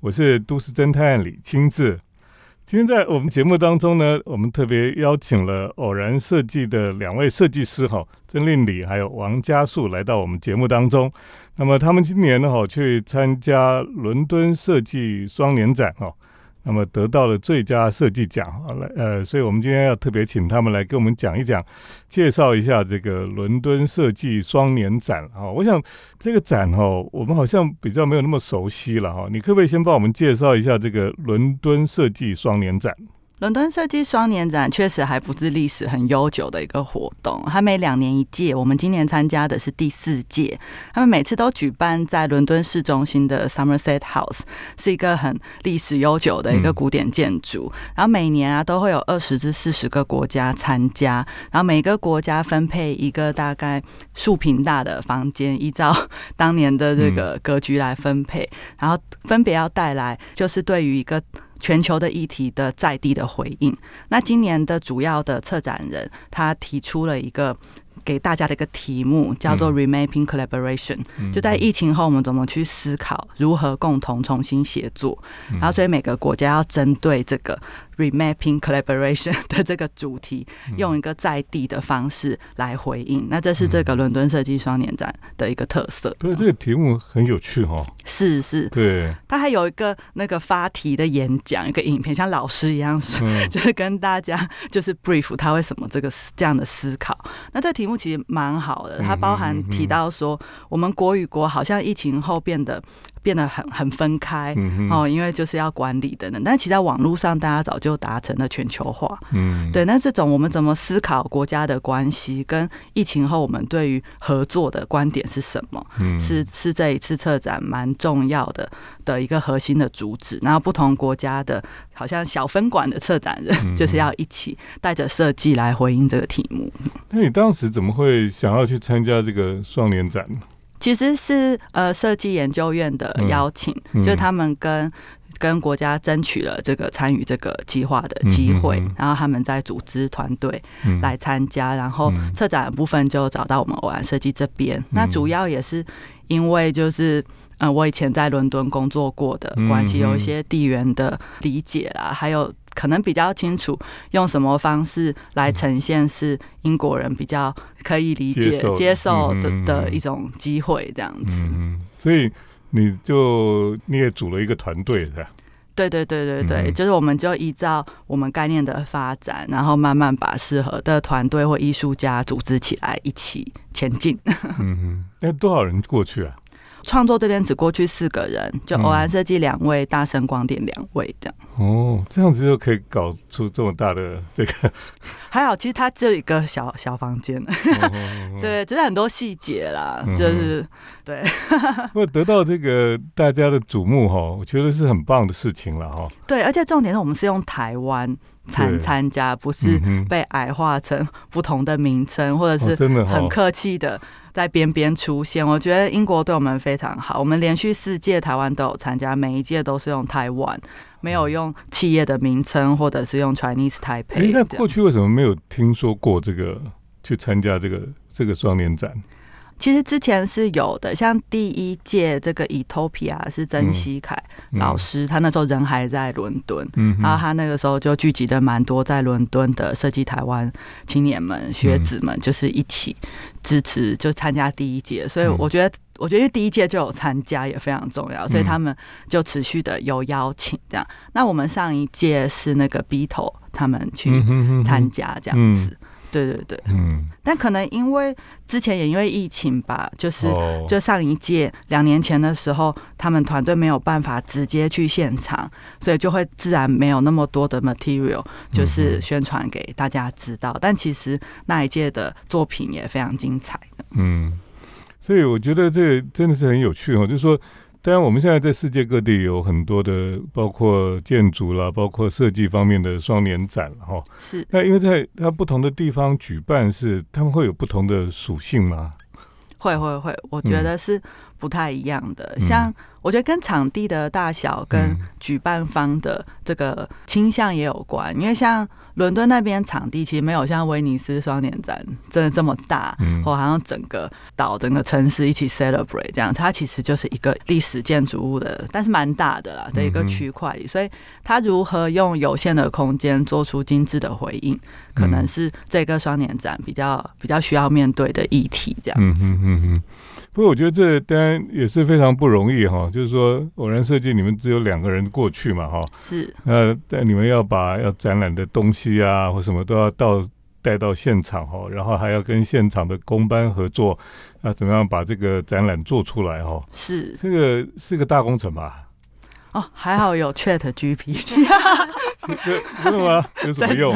我是都市侦探李清志。今天在我们节目当中呢，我们特别邀请了偶然设计的两位设计师哈，曾令礼还有王家树来到我们节目当中。那么他们今年呢哈去参加伦敦设计双年展哈。那么得到了最佳设计奖，来呃，所以我们今天要特别请他们来跟我们讲一讲，介绍一下这个伦敦设计双年展啊。我想这个展哦，我们好像比较没有那么熟悉了哈。你可不可以先帮我们介绍一下这个伦敦设计双年展？伦敦设计双年展确实还不是历史很悠久的一个活动，它每两年一届，我们今年参加的是第四届。他们每次都举办在伦敦市中心的 Somerset House，是一个很历史悠久的一个古典建筑。然后每年啊都会有二十至四十个国家参加，然后每个国家分配一个大概数平大的房间，依照当年的这个格局来分配，然后分别要带来就是对于一个。全球的议题的在地的回应。那今年的主要的策展人，他提出了一个给大家的一个题目，叫做 “Remapping Collaboration”。就在疫情后，我们怎么去思考如何共同重新协作？然后，所以每个国家要针对这个。Remapping collaboration 的这个主题，用一个在地的方式来回应，那这是这个伦敦设计双年展的一个特色。对，这个题目很有趣哈。是是，对。他还有一个那个发题的演讲，一个影片，像老师一样，就是跟大家就是 brief 他为什么这个这样的思考。那这题目其实蛮好的，它包含提到说，我们国与国好像疫情后变得。变得很很分开哦，因为就是要管理等等。但其实在网络上，大家早就达成了全球化。嗯，对。那这种我们怎么思考国家的关系，跟疫情后我们对于合作的观点是什么？嗯，是是这一次策展蛮重要的的一个核心的主旨。然后不同国家的，好像小分馆的策展人，就是要一起带着设计来回应这个题目。那你当时怎么会想要去参加这个双年展呢？其实是呃设计研究院的邀请，就是他们跟跟国家争取了这个参与这个计划的机会，然后他们在组织团队来参加，然后策展的部分就找到我们偶然设计这边。那主要也是因为就是嗯我以前在伦敦工作过的关系，有一些地缘的理解啦，还有。可能比较清楚用什么方式来呈现是英国人比较可以理解接受的的一种机会，这样子。嗯，所以你就你也组了一个团队，是吧？对对对对对，就是我们就依照我们概念的发展，然后慢慢把适合的团队或艺术家组织起来，一起前进。嗯哼，那多少人过去啊？创作这边只过去四个人，就偶然设计两位，大声光电两位这样。哦，这样子就可以搞出这么大的这个。还好，其实它只有一个小小房间，对，只是很多细节啦，就是对。会得到这个大家的瞩目哈，我觉得是很棒的事情了哈。对，而且重点是我们是用台湾参参加，不是被矮化成不同的名称，或者是真的很客气的。在边边出现，我觉得英国对我们非常好。我们连续四届台湾都有参加，每一届都是用台湾，没有用企业的名称，或者是用 Chinese Taipei。那过去为什么没有听说过这个去参加这个这个双年展？其实之前是有的，像第一届这个 Etopia 是曾希凯老师，他那时候人还在伦敦，然后他那个时候就聚集的蛮多在伦敦的设计台湾青年们、学子们，就是一起支持，就参加第一届。所以我觉得，我觉得第一届就有参加也非常重要，所以他们就持续的有邀请这样。那我们上一届是那个 B 头他们去参加这样子。对对对，嗯，但可能因为之前也因为疫情吧，就是就上一届两年前的时候，他们团队没有办法直接去现场，所以就会自然没有那么多的 material，就是宣传给大家知道。但其实那一届的作品也非常精彩嗯，所以我觉得这真的是很有趣哦，就是说。当然，我们现在在世界各地有很多的，包括建筑啦，包括设计方面的双年展了哈。是。那因为在它不同的地方举办，是他们会有不同的属性吗？会会会，我觉得是不太一样的。像我觉得跟场地的大小跟举办方的这个倾向也有关，因为像。伦敦那边场地其实没有像威尼斯双年展真的这么大，或好像整个岛、整个城市一起 celebrate 这样。它其实就是一个历史建筑物的，但是蛮大的啦的一个区块里。所以它如何用有限的空间做出精致的回应，可能是这个双年展比较比较需要面对的议题。这样子。不过我觉得这当然也是非常不容易哈，就是说偶然设计你们只有两个人过去嘛哈，是那但你们要把要展览的东西啊或什么都要到带到现场哈，然后还要跟现场的工班合作，啊怎么样把这个展览做出来哈？是这个是个大工程吧？哦，还好有 Chat GPT。真的吗？有什么用？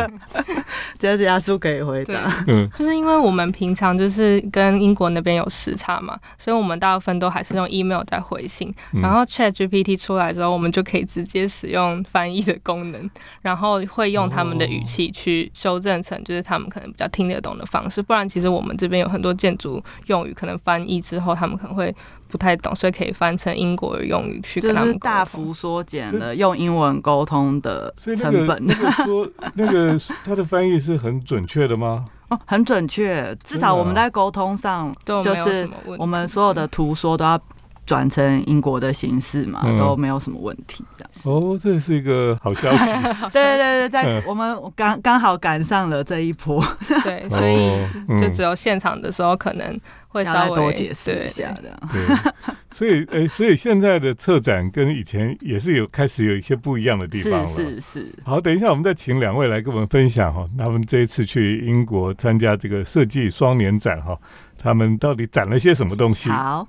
这是亚叔可以回答。嗯，就是因为我们平常就是跟英国那边有时差嘛，所以我们大部分都还是用 email 在回信。然后 Chat GPT 出来之后，我们就可以直接使用翻译的功能，然后会用他们的语气去修正成就是他们可能比较听得懂的方式。不然，其实我们这边有很多建筑用语，可能翻译之后他们可能会。不太懂，所以可以翻成英国的用语去跟他们大幅缩减了用英文沟通的成本。那个说那个他的翻译是很准确的吗？哦，很准确，至少我们在沟通上就是我们所有的图说都要。转成英国的形式嘛，都没有什么问题，这样。哦，这是一个好消息。对对对对，在我们刚刚好赶上了这一波。对，所以就只有现场的时候可能会稍微多解释一下这样。对，所以诶，所以现在的策展跟以前也是有开始有一些不一样的地方了。是是。好，等一下我们再请两位来跟我们分享哈，他们这一次去英国参加这个设计双年展哈，他们到底展了些什么东西？好。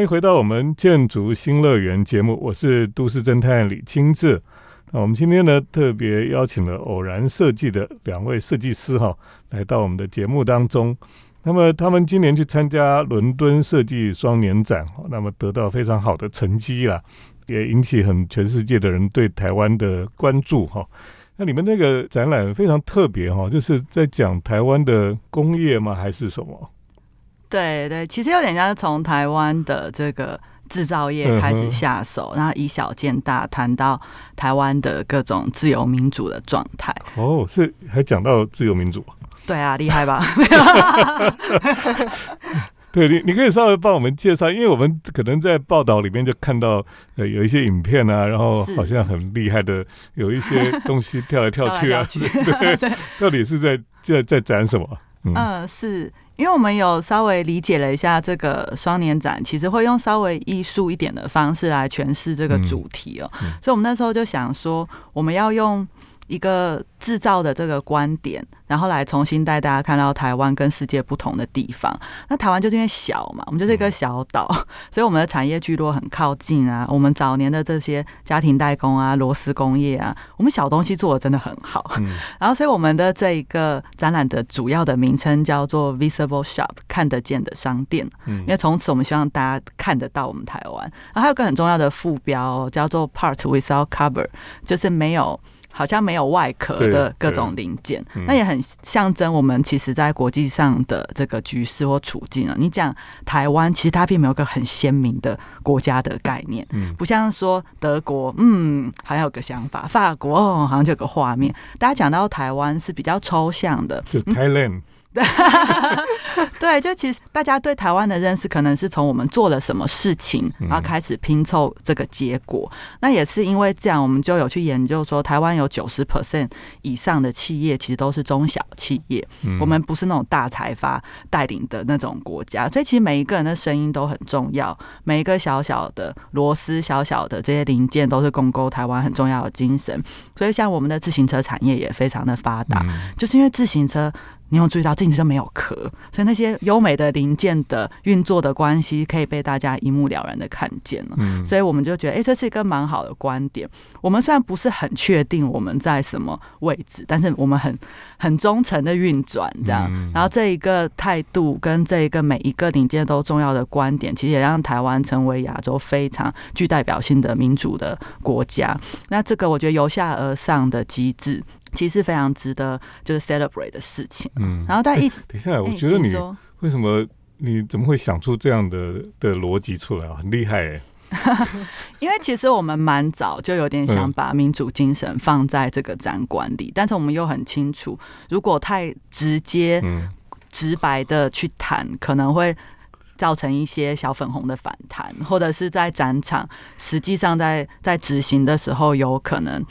欢迎回到我们建筑新乐园节目，我是都市侦探李清志。那我们今天呢，特别邀请了偶然设计的两位设计师哈，来到我们的节目当中。那么他们今年去参加伦敦设计双年展，那么得到非常好的成绩啦，也引起很全世界的人对台湾的关注哈。那你们那个展览非常特别哈，就是在讲台湾的工业吗？还是什么？对对，其实有点像是从台湾的这个制造业开始下手，然后以小见大，谈到台湾的各种自由民主的状态。哦，是还讲到自由民主？对啊，厉害吧？对你，你可以稍微帮我们介绍，因为我们可能在报道里面就看到呃有一些影片啊，然后好像很厉害的，有一些东西跳来跳去啊，对，到底是在在在展什么？嗯，是。因为我们有稍微理解了一下这个双年展，其实会用稍微艺术一点的方式来诠释这个主题哦，所以我们那时候就想说，我们要用。一个制造的这个观点，然后来重新带大家看到台湾跟世界不同的地方。那台湾就是因为小嘛，我们就是一个小岛，所以我们的产业聚落很靠近啊。我们早年的这些家庭代工啊、螺丝工业啊，我们小东西做的真的很好。然后，所以我们的这一个展览的主要的名称叫做 Visible Shop，看得见的商店。嗯因为从此我们希望大家看得到我们台湾。然后还有个很重要的副标叫做 Part Without Cover，就是没有。好像没有外壳的各种零件，那也很象征我们其实，在国际上的这个局势或处境啊。你讲台湾，其实它并没有个很鲜明的国家的概念，嗯，不像说德国，嗯，好像有个想法；法国，哦，好像就有个画面。大家讲到台湾是比较抽象的，就 Thailand。对，对，就其实大家对台湾的认识，可能是从我们做了什么事情，然后开始拼凑这个结果。那也是因为这样，我们就有去研究说，台湾有九十 percent 以上的企业其实都是中小企业，我们不是那种大财阀带领的那种国家。所以其实每一个人的声音都很重要，每一个小小的螺丝、小小的这些零件，都是共构台湾很重要的精神。所以像我们的自行车产业也非常的发达，就是因为自行车。你有注意到镜子就没有壳，所以那些优美的零件的运作的关系可以被大家一目了然的看见了。嗯，所以我们就觉得，哎，这是一个蛮好的观点。我们虽然不是很确定我们在什么位置，但是我们很很忠诚的运转这样。然后这一个态度跟这一个每一个零件都重要的观点，其实也让台湾成为亚洲非常具代表性的民主的国家。那这个我觉得由下而上的机制。其实非常值得就是 celebrate 的事情。嗯，然后大家一等一下，我哎觉得你为什么你怎么会想出这样的的逻辑出来啊？很厉害哎。因为其实我们蛮早就有点想嗯把民主精神放在这个展馆里，但是我们又很清楚，如果太直接、嗯直白的去谈，可能会造成一些小粉红的反弹，或者是在展场实际上在在执行的时候，有可能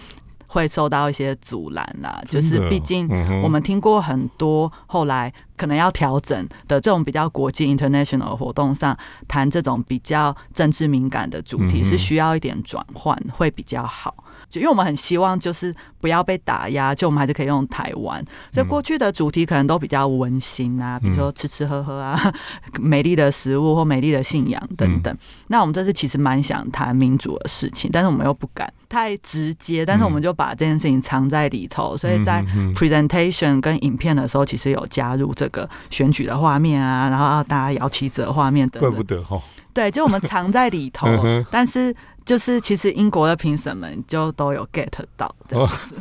会受到一些阻拦啦。就是毕竟我们听过很多后来可能要调整的这种比较国际 international 的活动上，谈这种比较政治敏感的主题是需要一点转换会比较好。就因为我们很希望就是不要被打压，就我们还是可以用台湾。所以过去的主题可能都比较温馨啊，比如说吃吃喝喝啊，美丽的食物或美丽的信仰等等。那我们这次其实蛮想谈民主的事情，但是我们又不敢太直接，但是我们就把这件事情藏在里头，所以在 presentation 跟影片的时候，其实有加入这个选举的画面啊，然后要大家摇旗子的画面等怪不等。得哈。对，就我们藏在里头但是就是其实英国的评审们就都有 get 到这样子。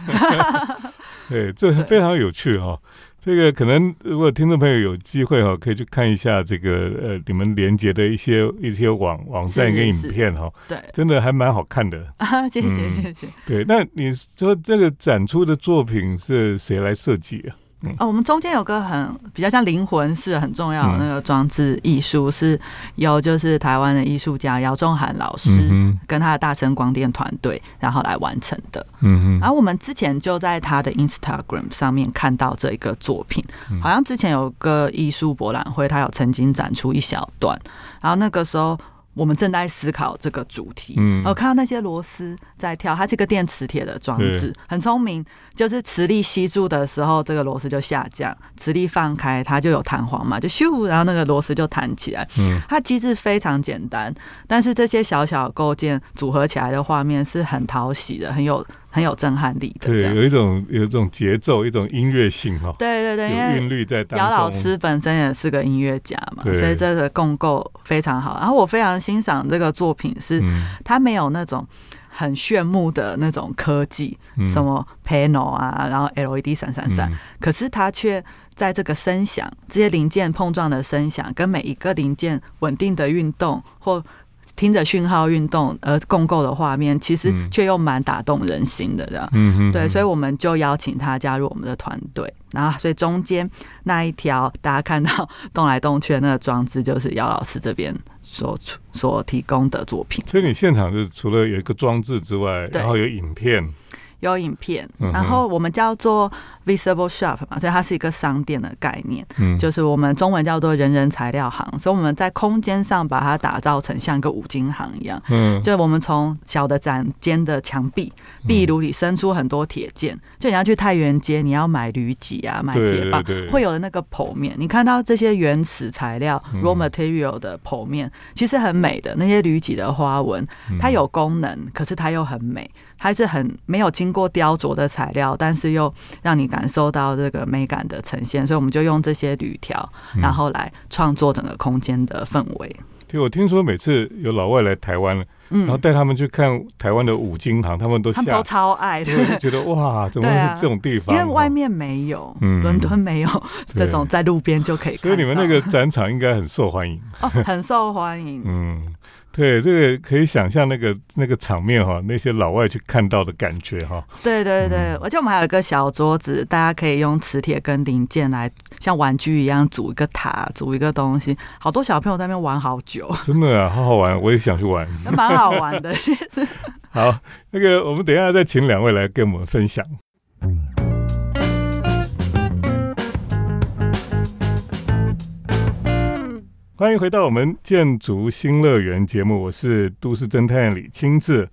对，这非常有趣哈、这个可能如果听众朋友有机会哈，可以去看一下这个呃你们连接的一些一些网网站跟影片哈，对真的还蛮好看的。啊，谢谢嗯谢谢。对，那你说这个展出的作品是谁来设计啊？哦，我们中间有个很比较像灵魂式很重要的那个装置艺术，是由就是台湾的艺术家姚仲涵老师嗯跟他的大声光电团队，然后来完成的。嗯，嗯哼，然后我们之前就在他的 Instagram 上面看到这一个作品，嗯好像之前有个艺术博览会，他有曾经展出一小段，然后那个时候。我们正在思考这个主题，嗯我看到那些螺丝在跳，它是个电磁铁的装置，很聪明。就是磁力吸住的时候，这个螺丝就下降；磁力放开，它就有弹簧嘛，就咻，然后那个螺丝就弹起来。嗯它机制非常简单，但是这些小小构件组合起来的画面是很讨喜的，很有很有震撼力的。这对，有一种有一种节奏，一种音乐性哈，对对对，韵律在当中。姚老师本身也是个音乐家嘛，所以这个共构非常好。然后我非常欣赏这个作品，是嗯，它没有那种很炫目的那种科技，嗯什么 panel 啊，然后 LED 闪闪闪，嗯可是它却在这个声响、这些零件碰撞的声响，跟每一个零件稳定的运动或听着讯号运动而共构的画面，其实嗯。却又蛮打动人心的这样。嗯嗯，对，所以以我们就邀请他加入我们的团队，然后所以中间那一条大家看到动来动去的那个装置，就是姚老师这边所所提供的作品。所以你现场是除了有一个装置之外，然后有影片，有影片嗯，然后我们叫做 Visible Shop 嘛，所以它是一个商店的概念，嗯，就是我们中文叫做人人材料行，所以我们在空间上把它打造成像一个五金行一样。嗯，就我们从小的展间的墙壁壁炉里伸出很多铁件，就你要去太原街，你要买铝脊啊，买对铁棒对对，会有的那个剖面，你看到这些原始材料嗯。raw material 的剖面，其实很美的。那些铝脊的花纹，嗯。它有功能，可是它又很美，它是很没有经过雕琢的材料，但是又让你感受到这个美感的呈现。所以我们就用这些铝条，嗯然后来创作整个空间的氛围。对，我听说每次有老外来台湾，然后嗯，带他们去看台湾的五金行，他们都他们都，超爱的对，。就觉得哇，怎么会这种地方？因为外面没有，嗯伦敦没有对这种在路边就可以看，所以你们那个展场应该很受欢迎。哦很受欢迎。嗯，对，这个可以想象那个那个场面哈，那些老外去看到的感觉哈。对对对嗯，而且我们还有一个小桌子，大家可以用磁铁跟零件来像玩具一样组一个塔，组一个东西。好多小朋友在那边玩好久，真的啊，好好玩，我也想去玩。蛮好玩的。好，那个我们等一下再请两位来跟我们分享。欢迎回到我们建筑新乐园节目，我是都市侦探李清志。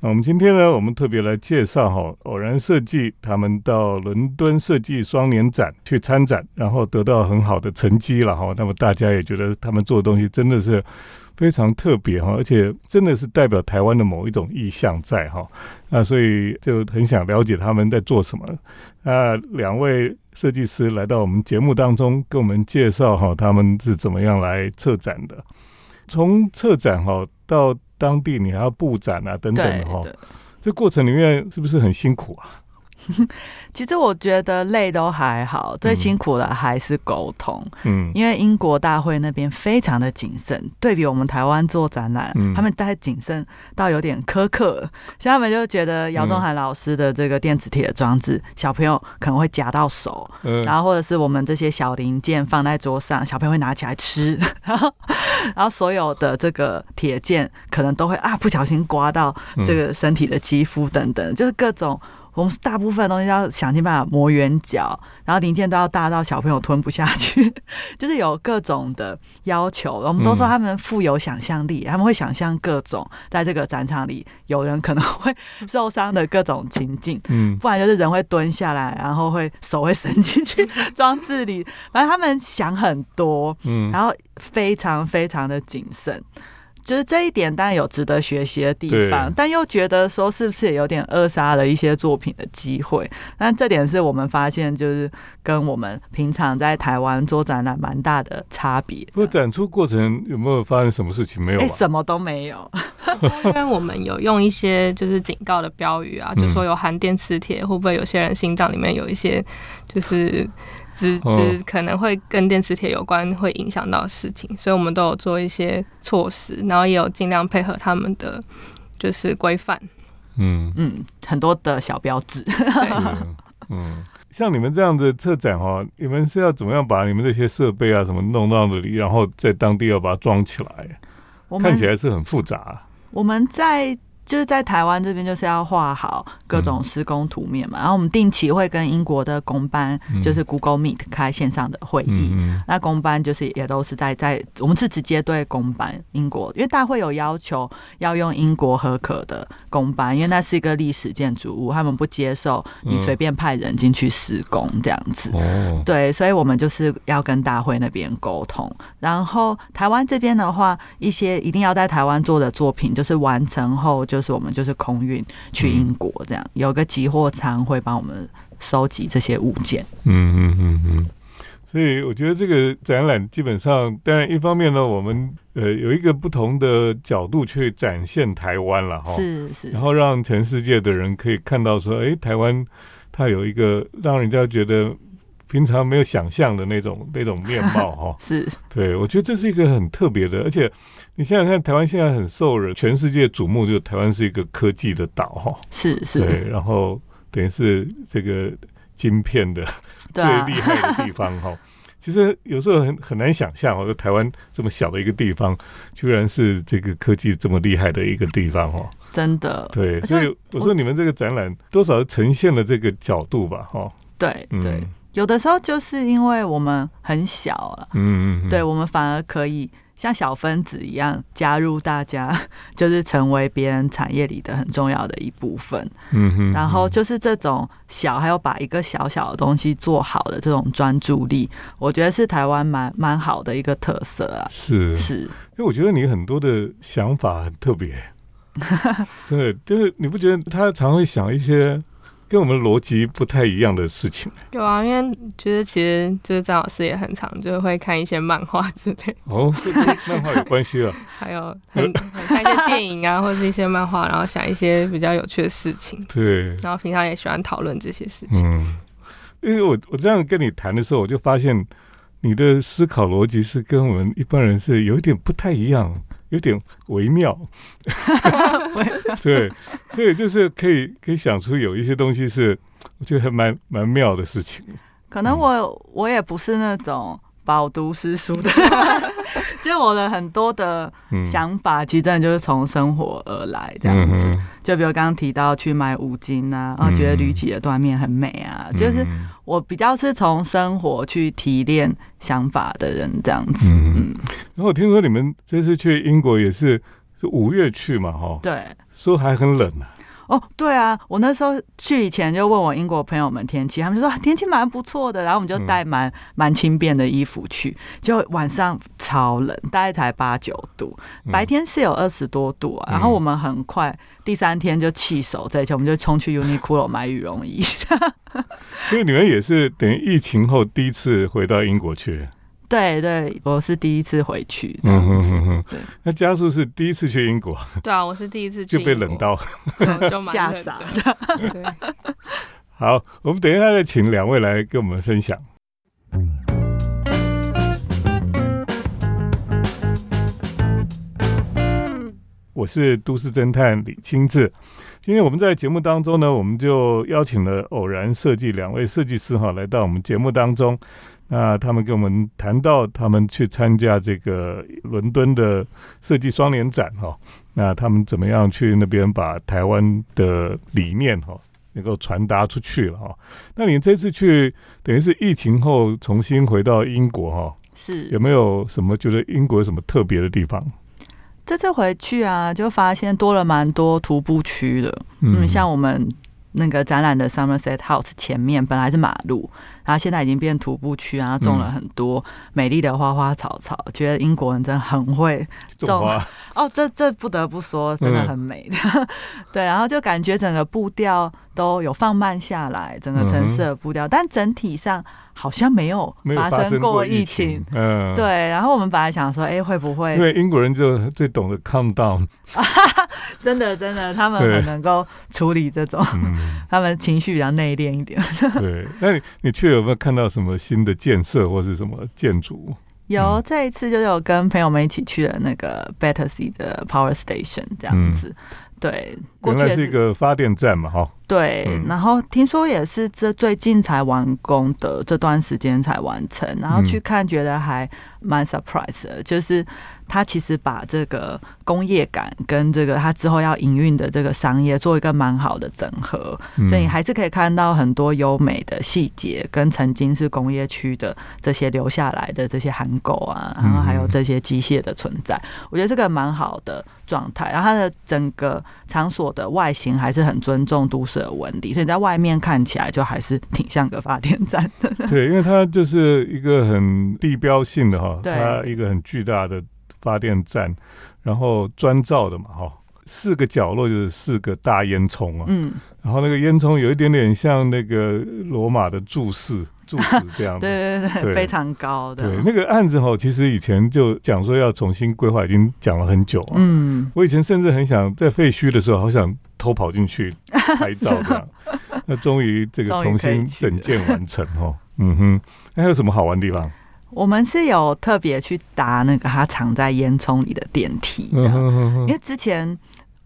那我们今天呢，我们特别来介绍哈偶然设计他们到伦敦设计双年展去参展，然后得到很好的成绩了哈。那么大家也觉得他们做的东西真的是非常特别哈，而且真的是代表台湾的某一种意象在哈。那所以就很想了解他们在做什么。那两位设计师来到我们节目当中，跟我们介绍哈他们是怎么样来策展的。从策展哈到当地，你还要布展啊等等的哈，对，这过程里面是不是很辛苦啊？其实我觉得累都还好，最辛苦的还是沟通。嗯，因为英国大会那边非常的谨慎，对比我们台湾做展览，嗯。他们太谨慎到有点苛刻，所以他们就觉得姚仲涵老师的这个电子铁装置，小朋友可能会夹到手，呃然后或者是我们这些小零件放在桌上，小朋友会拿起来吃，然后然后所有的这个铁件可能都会啊不小心刮到这个身体的肌肤等等，就是各种。我们大部分东西要想尽办法磨圆角，然后零件都要大到小朋友吞不下去，就是有各种的要求。我们都说他们富有想象力，他们会想象各种在这个展场里有人可能会受伤的各种情境。嗯不然就是人会蹲下来，然后会手会伸进去装置里，反正他们想很多，嗯然后非常非常的谨慎。就是这一点当然有值得学习的地方，但又觉得说是不是也有点扼杀了一些作品的机会？但这点是我们发现，就是跟我们平常在台湾做展览蛮大的差别的。不过展出过程有没有发生什么事情？没有？什么都没有。因为我们有用一些就是警告的标语啊，嗯就说有含电磁铁，会不会有些人心脏里面有一些就是只哦就是可能会跟电磁铁有关，会影响到事情，所以我们都有做一些措施，然后也有尽量配合他们的就是规范。嗯嗯，很多的小标志。嗯，像你们这样的策展哦，你们是要怎么样把你们这些设备啊什么弄到那里，然后在当地要把它装起来？看起来是很复杂。我们在就是在台湾这边就是要画好各种施工图面嘛，然后我们定期会跟英国的公班，嗯就是 Google Meet 开线上的会议。嗯那公班就是也都是在在我们是直接对公班英国，因为大会有要求要用英国合可的公班，因为那是一个历史建筑物，他们不接受你随便派人进去施工这样子。对，所以我们就是要跟大会那边沟通。然后台湾这边的话，一些一定要在台湾做的作品，就是完成后，就是我们就是空运去英国，这样、有个集货仓会帮我们收集这些物件。嗯嗯嗯嗯。所以我觉得这个展览基本上，当然一方面呢，我们呃有一个不同的角度去展现台湾了哈。是是然，后让全世界的人可以看到说，哎，台湾它有一个让人家觉得平常没有想象的那种 那种面貌哈。是对，我觉得这是一个很特别的，而且你想想看，台湾现在很受人全世界瞩目，就台湾是一个科技的岛哈。是是，对，然后等于是这个晶片的 最厉害的地方哈。其实有时候很很难想象哦，在台湾这么小的一个地方，居然是这个科技这么厉害的一个地方哦。真的，对，所以我说你们这个展览多少呈现了这个角度吧，哈。对嗯对，有的时候就是因为我们很小了。嗯嗯，嗯对，我们反而可以像小分子一样加入大家，就是成为别人产业里的很重要的一部分。嗯哼，然后就是这种小，还有把一个小小的东西做好的这种专注力，我觉得是台湾蛮蛮好的一个特色啊。是，是，因为我觉得你很多的想法很特别，真的，就是你不觉得他常会想一些跟我们逻辑不太一样的事情？有啊，因为觉得其实就是张老师也很常就会看一些漫画之类，哦，跟 漫画有关系啊。还有很很看一些电影啊，或者是一些漫画，然后想一些比较有趣的事情，对，然后平常也喜欢讨论这些事情。嗯，因为我我这样跟你谈的时候，我就发现你的思考逻辑是跟我们一般人是有一点不太一样，有点微妙。对，所以就是可以可以想出有一些东西是我觉得还蛮蛮妙的事情。可能我我也不是那种饱读诗书的，就我的很多的嗯，想法，其实真的就是从生活而来这样子。嗯就比如刚刚提到去买五金啊，然后觉得铝脊的断面很美啊，就是嗯我比较是从生活去提炼想法的人这样子。嗯嗯，然后我听说你们这次去英国也是是五月去嘛，哈，对。说还很冷啊。哦，对啊，我那时候去以前就问我英国朋友们天气，他们就说啊天气蛮不错的，然后我们就嗯带蛮蛮轻便的衣服去，结果晚上超冷，大概才八九度，嗯白天是有二十多度啊。嗯然后我们很快第三天就弃守这一切，我们就冲去 Uniqlo 买羽绒衣。所以你们也是等于疫情后第一次回到英国去。对对，我是第一次回去这样子。嗯哼哼哼对，那家属是第一次去英国对啊，我是第一次去就被冷到。就吓傻了。对，好，我们等一下再请两位来跟我们分享。我是都市侦探李清志。今天我们在节目当中呢，我们就邀请了偶然设计两位设计师哈，来到我们节目当中。那他们跟我们谈到他们去参加这个伦敦的设计双年展哈，那他们怎么样去那边把台湾的理念哈能够传达出去了哈？那你这次去等于是疫情后重新回到英国哈，是有没有什么觉得英国有什么特别的地方？这次回去啊，就发现多了蛮多徒步区的，嗯，像我们那个展览的 Somerset House 前面本来是马路。然后现在已经变徒步区啊，种了很多美丽的花花草草，觉得英国人真的很会种 哦，这这不得不说，真的很美的。对，然后就感觉整个步调都有放慢下来，整个城市的步调，但整体上好像没有发生过疫情。嗯，对。然后我们本来想说，哎，会不会？因为英国人就最懂得 calm down。真的，真的，他们很能够处理这种，他们情绪比较内敛一点。对，那你你去有没有看到什么新的建设或是什么建筑？有，这一次就是有跟朋友们一起去了那个 Battersea 的 Power Station 这样子。对，原来是一个发电站嘛，哈。对，然后听说也是这最近才完工的，这段时间才完成，然后去看觉得还蛮 surprise 的，就是。他其实把这个工业感跟这个他之后要营运的这个商业做一个蛮好的整合，所以你还是可以看到很多优美的细节，跟曾经是工业区的这些留下来的这些韩狗啊，然后还有这些机械的存在，我觉得这个蛮好的状态。然后它的整个场所的外形还是很尊重都市的纹理，所以在外面看起来就还是挺像个发电站的。对，因为它就是一个很地标性的哈，它一个很巨大的。发电站，然后砖造的嘛，哈，四个角落就是四个大烟囱啊，嗯，然后那个烟囱有一点点像那个罗马的柱式柱子这样，对对对，非常高的。对，那个案子哈，其实以前就讲说要重新规划，已经讲了很久啊。嗯，我以前甚至很想在废墟的时候，好想偷跑进去 拍照这样。那终于这个重新整建完成哦，嗯哼，那还有什么好玩的地方？我们是有特别去搭那个它藏在烟囱里的电梯，因为之前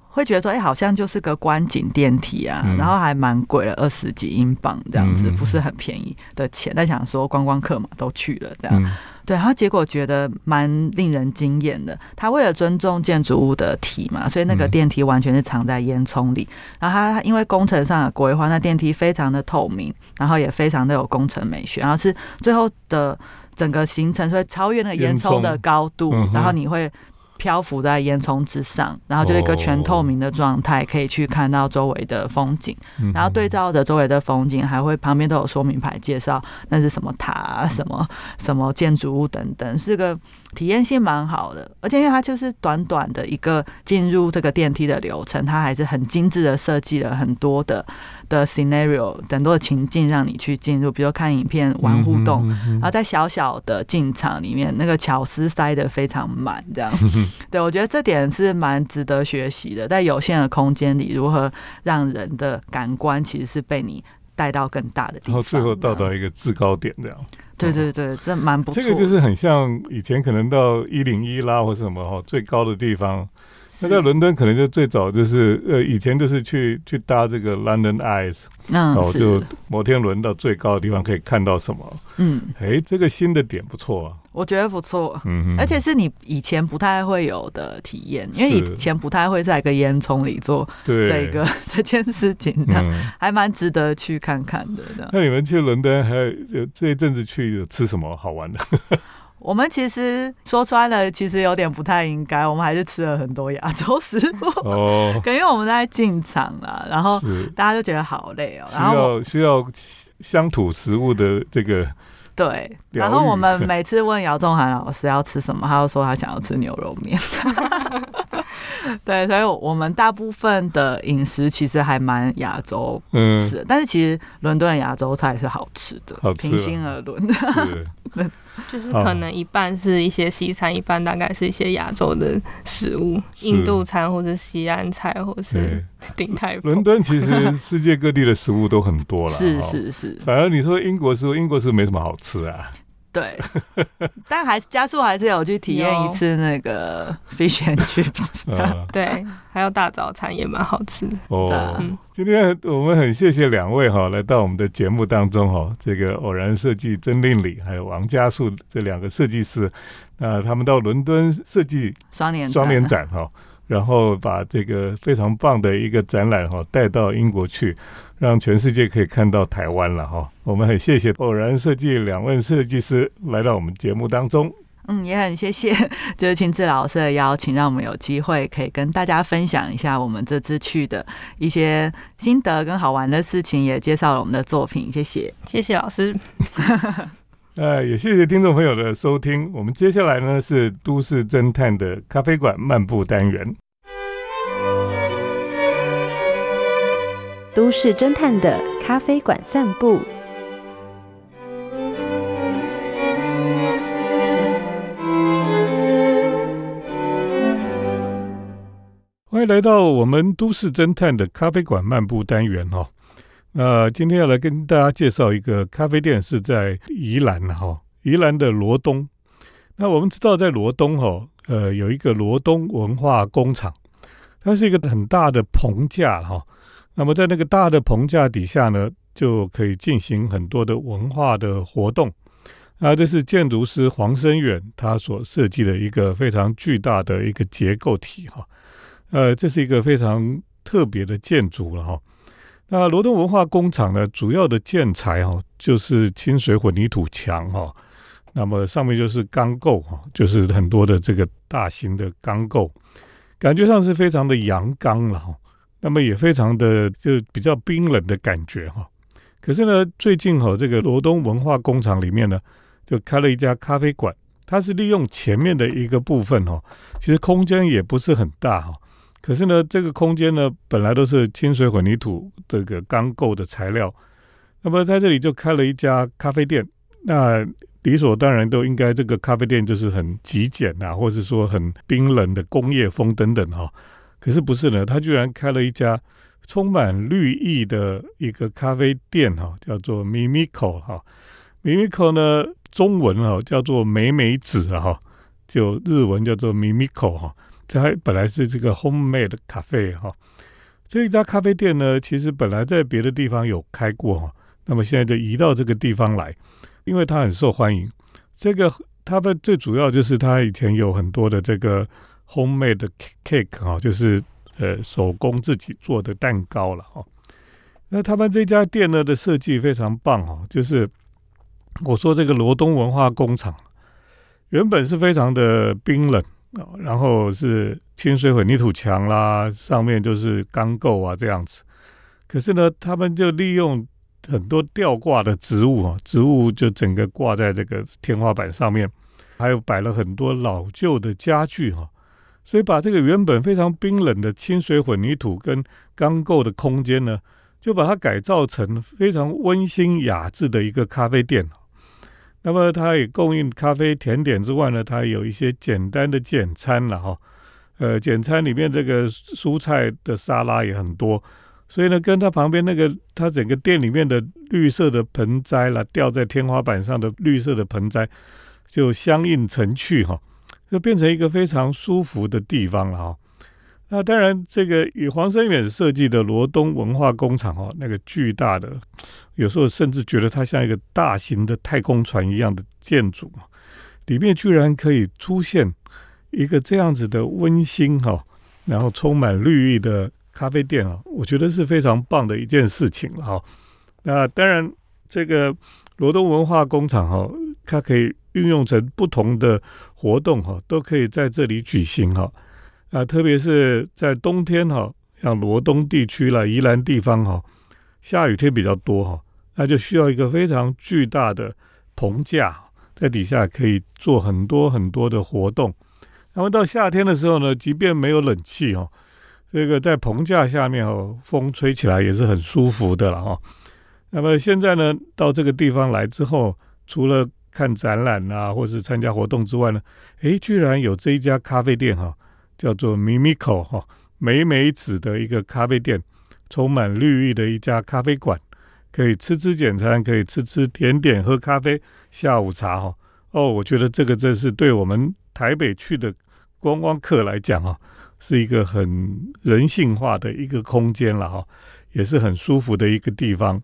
会觉得说，哎，好像就是个观景电梯啊，然后还蛮贵的，二十几英镑这样子，不是很便宜的钱。但想说观光客嘛，都去了这样，对，然后结果觉得蛮令人惊艳的。他为了尊重建筑物的体嘛，所以那个电梯完全是藏在烟囱里。然后他因为工程上的规划，那电梯非常的透明，然后也非常的有工程美学，然后是最后的。整个行程所以超越那个烟囱的高度，然后你会漂浮在烟囱之上，然后就一个全透明的状态，可以去看到周围的风景，然后对照着周围的风景，还会旁边都有说明牌介绍那是什么塔、什么什么建筑物等等，是个。体验性蛮好的，而且因为它就是短短的一个进入这个电梯的流程，它还是很精致的设计了很多的的 scenario，很多的情境让你去进入，比如看影片玩互动，然后在小小的进场里面，那个巧思塞得非常满，这样，对我觉得这点是蛮值得学习的，在有限的空间里，如何让人的感官其实是被你带到更大的地方，然后最后到达一个制高点这样。对对对，这蛮不错。这个就是很像以前可能到一零一啦，或是什么哈，最高的地方。那在伦敦可能就最早就是呃，以前就是去去搭这个 London Eyes，然后就摩天轮到最高的地方可以看到什么？嗯，哎，这个新的点不错啊，我觉得不错，嗯，而且是你以前不太会有的体验，因为以前不太会在一个烟囱里做这个 这件事情，还蛮值得去看看的。那你们去伦敦还有这一阵子去有吃什么好玩的？我们其实说穿了，其实有点不太应该。我们还是吃了很多亚洲食物，哦，可能因为我们在进场了，然后大家就觉得好累哦。需要需要乡土食物的这个对。然后我们每次问姚仲涵老师要吃什么，他就说他想要吃牛肉面。对，所以我们大部分的饮食其实还蛮亚洲嗯，是，但是其实伦敦的亚洲菜是好吃的，平心而论。就是可能一半是一些西餐，一半大概是一些亚洲的食物，印度餐或者西安菜或是对，鼎泰丰伦。敦其实 世界各地的食物都很多了，是。是是，反而你说英国食物，英国食物没什么好吃啊。对。但还是加速还是有去体验一次那个 fish and chips。呃，对，还有大早餐也蛮好吃的。今天我们很谢谢两位哈，来到我们的节目当中哈，这个偶然设计曾令礼还有王家树这两个设计师，那他们到伦敦设计双年双年展哈，然后把这个非常棒的一个展览哈带到英国去，让全世界可以看到台湾了哈。我们很谢谢偶然设计两位设计师来到我们节目当中。嗯，也很谢谢 就是亲自老师的邀请，让我们有机会可以跟大家分享一下我们这次去的一些心得跟好玩的事情，也介绍了我们的作品。谢谢。谢谢老师。呃，也谢谢听众朋友的收听。我们接下来呢是都市侦探的咖啡馆漫步单元。都市侦探的咖啡馆散步。欢迎来到我们都市侦探的咖啡馆漫步单元哈。那今天要来跟大家介绍一个咖啡店，是在宜兰哈，宜兰的罗东。那我们知道，在罗东哈，呃，有一个罗东文化工厂，它是一个很大的棚架哈。那么在那个大的棚架底下呢，就可以进行很多的文化的活动。那这是建筑师黄生远他所设计的一个非常巨大的一个结构体哈。呃，这是一个非常特别的建筑了哈。那罗东文化工厂呢，主要的建材哈就是清水混凝土墙哈，那么上面就是钢构哈，就是很多的这个大型的钢构，感觉上是非常的阳刚了哈。那么也非常的就比较冰冷的感觉哈。可是呢，最近哈这个罗东文化工厂里面呢，就开了一家咖啡馆，它是利用前面的一个部分哈，其实空间也不是很大哈。可是呢，这个空间呢，本来都是清水混凝土这个钢构的材料，那么在这里就开了一家咖啡店。那理所当然都应该这个咖啡店就是很极简啊，或是说很冰冷的工业风等等哈。可是不是呢，他居然开了一家充满绿意的一个咖啡店哈，叫做 Mimico 哈。Mimico 呢，中文哈叫做美美子哈，就日文叫做 Mimico 哈。这还本来是这个 homemade 咖啡哈，这一家咖啡店呢，其实本来在别的地方有开过哈，那么现在就移到这个地方来，因为它很受欢迎。这个他们最主要就是他以前有很多的这个 homemade cake 哈，就是呃手工自己做的蛋糕了哈。那他们这家店呢的设计非常棒哈，就是我说这个罗东文化工厂原本是非常的冰冷。然后是清水混凝土墙啦，上面就是钢构啊这样子。可是呢，他们就利用很多吊挂的植物啊，植物就整个挂在这个天花板上面，还有摆了很多老旧的家具哈，所以把这个原本非常冰冷的清水混凝土跟钢构的空间呢，就把它改造成非常温馨雅致的一个咖啡店。那么它也供应咖啡、甜点之外呢，它有一些简单的简餐了哈。呃，简餐里面这个蔬菜的沙拉也很多，所以呢，跟它旁边那个它整个店里面的绿色的盆栽啦，吊在天花板上的绿色的盆栽，就相映成趣哈，就变成一个非常舒服的地方了哈。那当然，这个以黄生远设计的罗东文化工厂哦，那个巨大的，有时候甚至觉得它像一个大型的太空船一样的建筑里面居然可以出现一个这样子的温馨哈，然后充满绿意的咖啡店啊，我觉得是非常棒的一件事情了哈。那当然，这个罗东文化工厂哈，它可以运用成不同的活动哈，都可以在这里举行哈。啊，特别是在冬天哈，像罗东地区啦、宜兰地方哈，下雨天比较多哈，那就需要一个非常巨大的棚架，在底下可以做很多很多的活动。那么到夏天的时候呢，即便没有冷气哦，这个在棚架下面哦，风吹起来也是很舒服的了哈。那么现在呢，到这个地方来之后，除了看展览啊，或是参加活动之外呢，诶，居然有这一家咖啡店哈，叫做 Mimico 哈，美美子的一个咖啡店，充满绿意的一家咖啡馆，可以吃吃简餐，可以吃吃甜点，喝咖啡，下午茶哈。哦，我觉得这个真是对我们台北去的观光客来讲哈，是一个很人性化的一个空间了哈，也是很舒服的一个地方。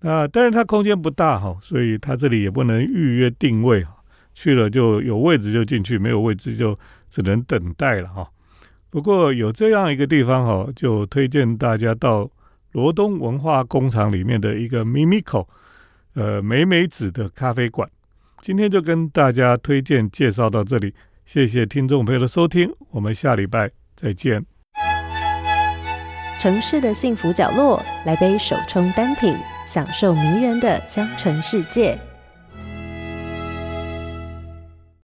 那但是它空间不大哈，所以它这里也不能预约定位，去了就有位置就进去，没有位置就只能等待了哈。不过有这样一个地方哈，就推荐大家到罗东文化工厂里面的一个 Mimico，呃美美子的咖啡馆。今天就跟大家推荐介绍到这里，谢谢听众朋友的收听，我们下礼拜再见。城市的幸福角落，来杯手冲单品。享受迷人的香醇世界。